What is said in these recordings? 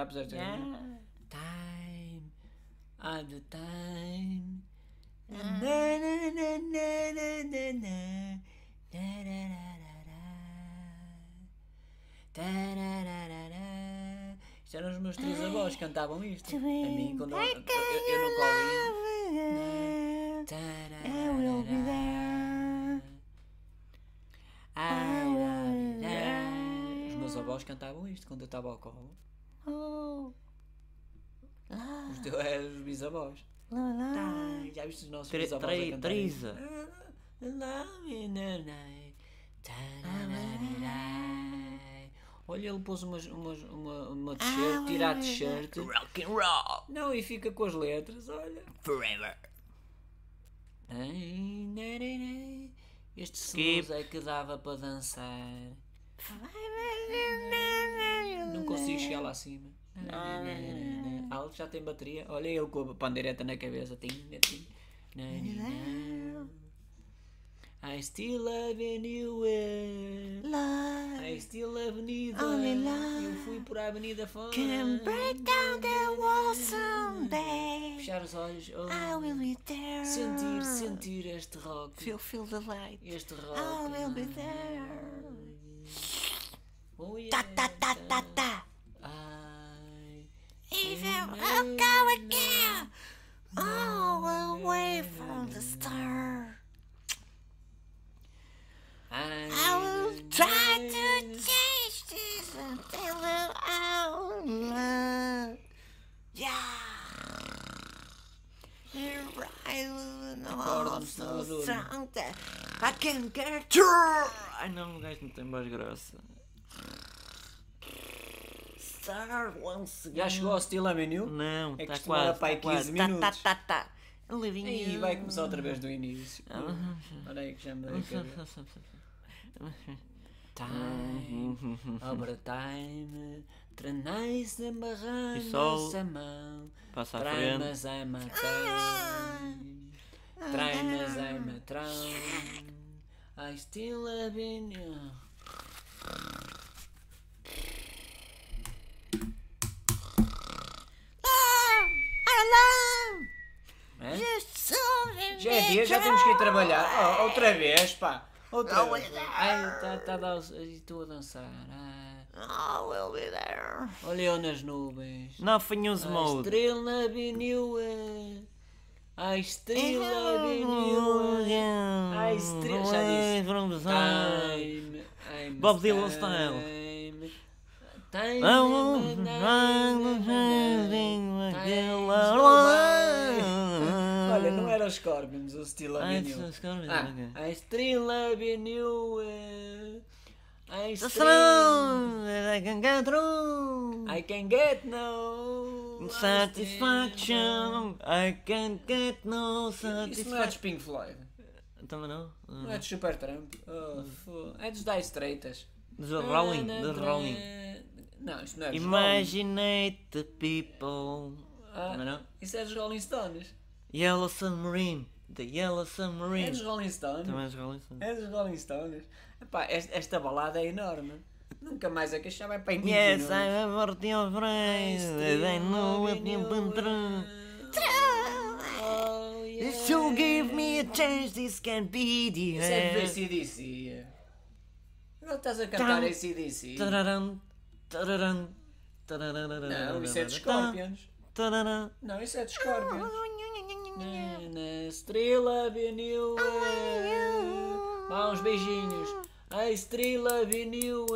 Já puseste? Yeah. Time. All the time. Na, na, na, na, na, na, na. Tarararara. Tarararara. Isto eram os meus três avós que cantavam isto. A mim, quando eu, eu, eu nunca ouvi. I will be there. Os meus avós cantavam isto quando eu estava ao colo. Oh. Os teus eram os bisavós. La, la. Tá, já viste os nossos Tre- bisavós a tre- cantar Teresa. Olha, ele pôs umas, umas, uma, uma t-shirt, tira a t-shirt. Rock and roll. Não, e fica com as letras, olha. Forever. Este Skip. blues é que dava para dançar. Não consigo chegar lá acima. Alto já tem bateria. Olha ele com a pandeireta na cabeça. I still love you. eh. Love I still avenida. Only love Eu fui por a avenida fora. can break down the wall someday. Fechar os olhos. oh. I will be there. Sentir, sentir este rock. Feel, feel the light. Este rock. I will be there. Oh, yeah. Ta ta ta ta ta. I Even I'll go again. All away from the star. I will try to change this until I'm love. Yeah. You're right, Acorda-me, I'm so senador. strong that I can get through. Ai não, o gajo não tem once again. Já chegou ao Still Avenue? Não, É que isto demora quase. para tá quase. 15 Tá, minutos. Tá, tá, tá. Living Aí you. vai começar outra vez do início. Olha aí que já me dei a cabeça. Time, obra time, trenais E amarrando sol. essa mão, Passa à frente. traimas a matar, traimas a matrão, I still love you. Já é dia, já temos que ir trabalhar. Oh, outra vez, pá. Outra vez. é. Ai, tá, tá ai, estou a dançar. Ah, I will be there. olha eu nas nuvens. Nothing use A mode. estrela Avenue. A estrela Avenue. A estrela. Já disse. Time. I'm Bob Dylan time. style. Time. I won't run Olha, não era os Scorpions, o Steel Ai, Avenue. os Scorpions, Ah, ok. a estrela Avenue. eh, A The estrela. throne that I can get through. I can get no Satisfaction. I can get no Isso não é dos satisfaction. Pink Floyd. Também não? Não é dos Super Trump. Oh, é dos Dire Straits. The Rolling. The Rolling. Não, isto não é dos Rolling. Imaginate the people. Ah, Também não? Isso é dos Rolling Stones. Yellow Submarine. The Yellow É Submarine. dos Rolling Stones. Também os Rolling Stones. É dos Rolling Stones. Epá, esta, esta balada é enorme. Nunca mais a queixar vai para 20 Yes, minutos. I'm a forty of rain. I know what been through. Oh, yeah. So give me a chance, this can be the Isso é do end. ACDC. Não estás a cantar. ACDC? Tararam, tararam, tararam, Não, isso é dos Scorpions. Não, isso é dos Scorpions. Na Estrela Avenue. Vá, uns beijinhos. A Estrela Avenue.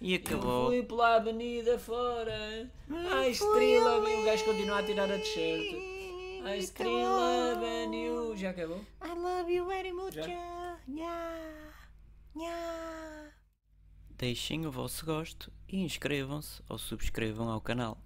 E Eu acabou. fui pela avenida fora. A Estrela Avenue. O gajo continua a tirar a t-shirt. A Estrela Avenue. Já acabou? I love you very much. Já? Yeah. Yeah. Deixem o vosso gosto e inscrevam-se ou subscrevam ao canal.